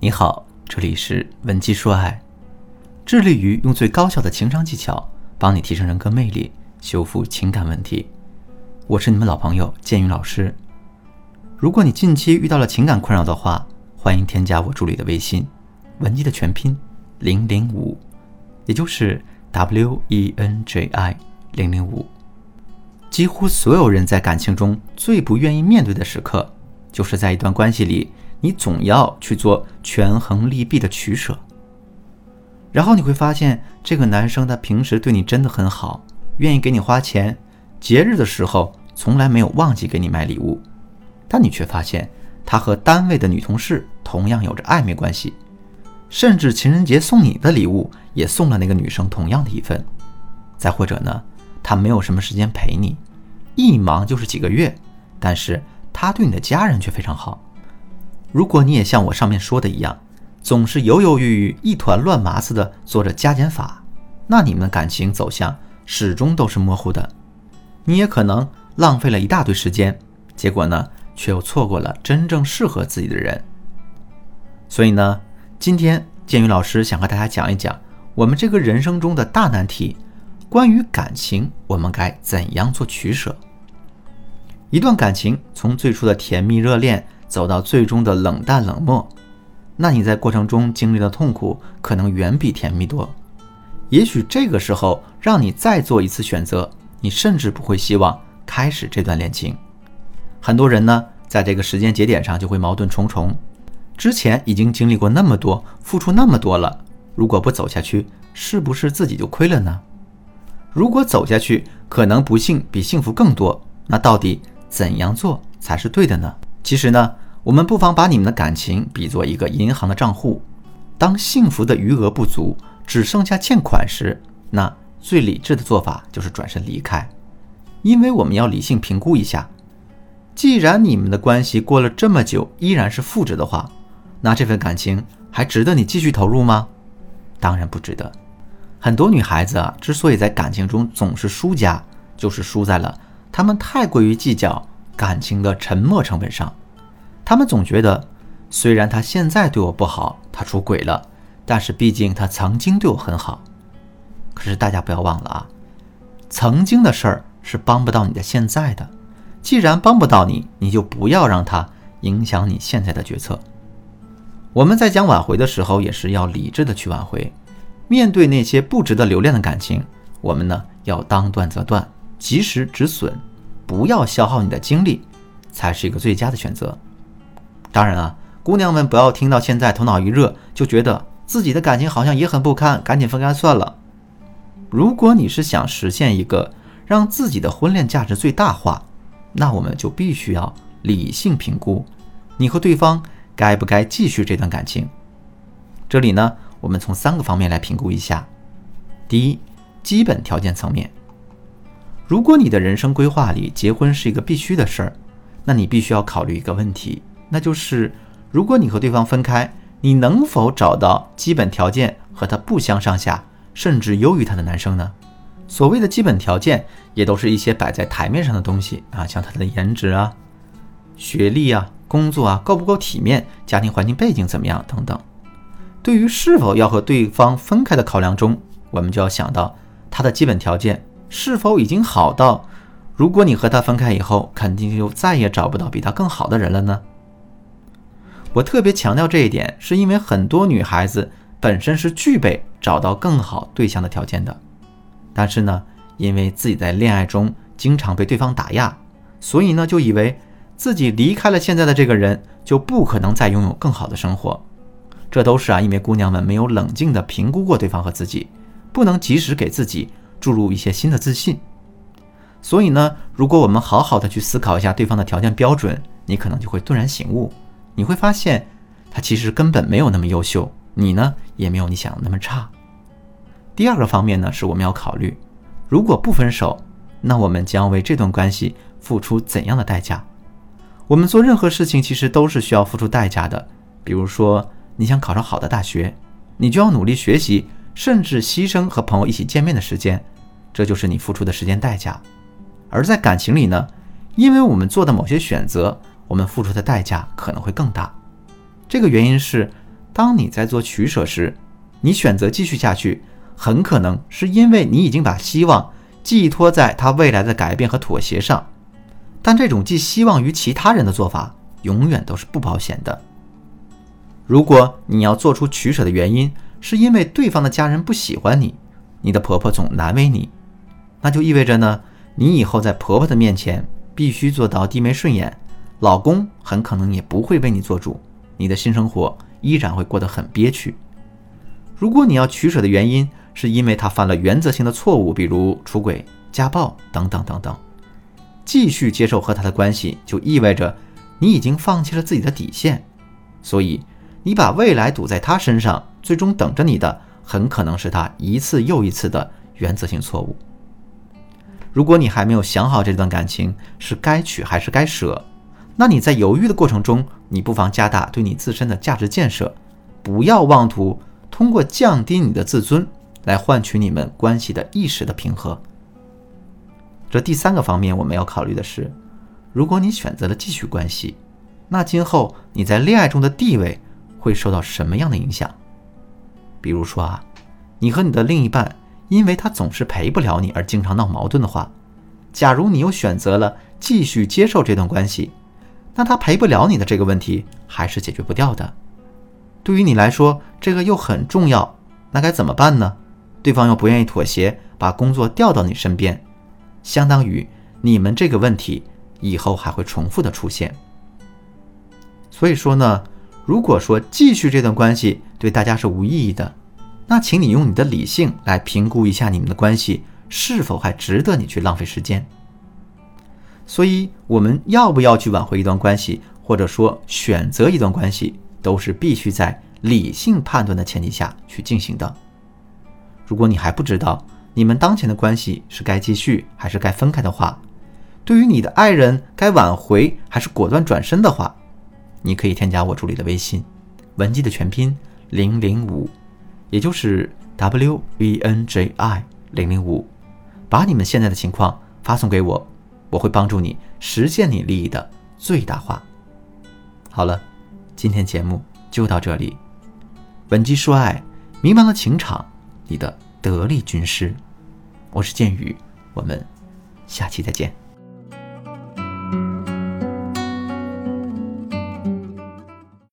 你好，这里是文姬说爱，致力于用最高效的情商技巧帮你提升人格魅力，修复情感问题。我是你们老朋友建宇老师。如果你近期遇到了情感困扰的话，欢迎添加我助理的微信，文姬的全拼零零五，也就是 W E N J I 零零五。几乎所有人在感情中最不愿意面对的时刻，就是在一段关系里。你总要去做权衡利弊的取舍，然后你会发现，这个男生他平时对你真的很好，愿意给你花钱，节日的时候从来没有忘记给你买礼物，但你却发现他和单位的女同事同样有着暧昧关系，甚至情人节送你的礼物也送了那个女生同样的一份。再或者呢，他没有什么时间陪你，一忙就是几个月，但是他对你的家人却非常好。如果你也像我上面说的一样，总是犹犹豫豫、一团乱麻似的做着加减法，那你们的感情走向始终都是模糊的。你也可能浪费了一大堆时间，结果呢，却又错过了真正适合自己的人。所以呢，今天建宇老师想和大家讲一讲我们这个人生中的大难题：关于感情，我们该怎样做取舍？一段感情从最初的甜蜜热恋。走到最终的冷淡冷漠，那你在过程中经历的痛苦可能远比甜蜜多。也许这个时候让你再做一次选择，你甚至不会希望开始这段恋情。很多人呢，在这个时间节点上就会矛盾重重。之前已经经历过那么多，付出那么多了，如果不走下去，是不是自己就亏了呢？如果走下去，可能不幸比幸福更多。那到底怎样做才是对的呢？其实呢，我们不妨把你们的感情比作一个银行的账户，当幸福的余额不足，只剩下欠款时，那最理智的做法就是转身离开，因为我们要理性评估一下，既然你们的关系过了这么久依然是负值的话，那这份感情还值得你继续投入吗？当然不值得。很多女孩子啊，之所以在感情中总是输家，就是输在了她们太过于计较。感情的沉没成本上，他们总觉得，虽然他现在对我不好，他出轨了，但是毕竟他曾经对我很好。可是大家不要忘了啊，曾经的事儿是帮不到你的现在的。既然帮不到你，你就不要让他影响你现在的决策。我们在讲挽回的时候，也是要理智的去挽回。面对那些不值得留恋的感情，我们呢要当断则断，及时止损。不要消耗你的精力，才是一个最佳的选择。当然啊，姑娘们不要听到现在头脑一热就觉得自己的感情好像也很不堪，赶紧分开算了。如果你是想实现一个让自己的婚恋价值最大化，那我们就必须要理性评估你和对方该不该继续这段感情。这里呢，我们从三个方面来评估一下。第一，基本条件层面。如果你的人生规划里结婚是一个必须的事儿，那你必须要考虑一个问题，那就是如果你和对方分开，你能否找到基本条件和他不相上下，甚至优于他的男生呢？所谓的基本条件，也都是一些摆在台面上的东西啊，像他的颜值啊、学历啊、工作啊够不够体面、家庭环境背景怎么样等等。对于是否要和对方分开的考量中，我们就要想到他的基本条件。是否已经好到，如果你和他分开以后，肯定就再也找不到比他更好的人了呢？我特别强调这一点，是因为很多女孩子本身是具备找到更好对象的条件的，但是呢，因为自己在恋爱中经常被对方打压，所以呢，就以为自己离开了现在的这个人，就不可能再拥有更好的生活。这都是啊，因为姑娘们没有冷静的评估过对方和自己，不能及时给自己。注入一些新的自信，所以呢，如果我们好好的去思考一下对方的条件标准，你可能就会顿然醒悟，你会发现他其实根本没有那么优秀，你呢也没有你想的那么差。第二个方面呢，是我们要考虑，如果不分手，那我们将为这段关系付出怎样的代价？我们做任何事情其实都是需要付出代价的，比如说你想考上好的大学，你就要努力学习。甚至牺牲和朋友一起见面的时间，这就是你付出的时间代价。而在感情里呢，因为我们做的某些选择，我们付出的代价可能会更大。这个原因是，当你在做取舍时，你选择继续下去，很可能是因为你已经把希望寄托在他未来的改变和妥协上。但这种寄希望于其他人的做法，永远都是不保险的。如果你要做出取舍的原因，是因为对方的家人不喜欢你，你的婆婆总难为你，那就意味着呢，你以后在婆婆的面前必须做到低眉顺眼，老公很可能也不会为你做主，你的新生活依然会过得很憋屈。如果你要取舍的原因是因为他犯了原则性的错误，比如出轨、家暴等等等等，继续接受和他的关系，就意味着你已经放弃了自己的底线，所以你把未来赌在他身上，最终等着你的很可能是他一次又一次的原则性错误。如果你还没有想好这段感情是该取还是该舍，那你在犹豫的过程中，你不妨加大对你自身的价值建设，不要妄图。通过降低你的自尊来换取你们关系的一时的平和。这第三个方面我们要考虑的是，如果你选择了继续关系，那今后你在恋爱中的地位会受到什么样的影响？比如说啊，你和你的另一半因为他总是陪不了你而经常闹矛盾的话，假如你又选择了继续接受这段关系，那他陪不了你的这个问题还是解决不掉的。对于你来说，这个又很重要，那该怎么办呢？对方又不愿意妥协，把工作调到你身边，相当于你们这个问题以后还会重复的出现。所以说呢，如果说继续这段关系对大家是无意义的，那请你用你的理性来评估一下你们的关系是否还值得你去浪费时间。所以，我们要不要去挽回一段关系，或者说选择一段关系？都是必须在理性判断的前提下去进行的。如果你还不知道你们当前的关系是该继续还是该分开的话，对于你的爱人该挽回还是果断转身的话，你可以添加我助理的微信，文姬的全拼零零五，也就是 W V N J I 零零五，把你们现在的情况发送给我，我会帮助你实现你利益的最大化。好了。今天节目就到这里，本姬说爱，迷茫的情场，你的得力军师，我是剑宇，我们下期再见。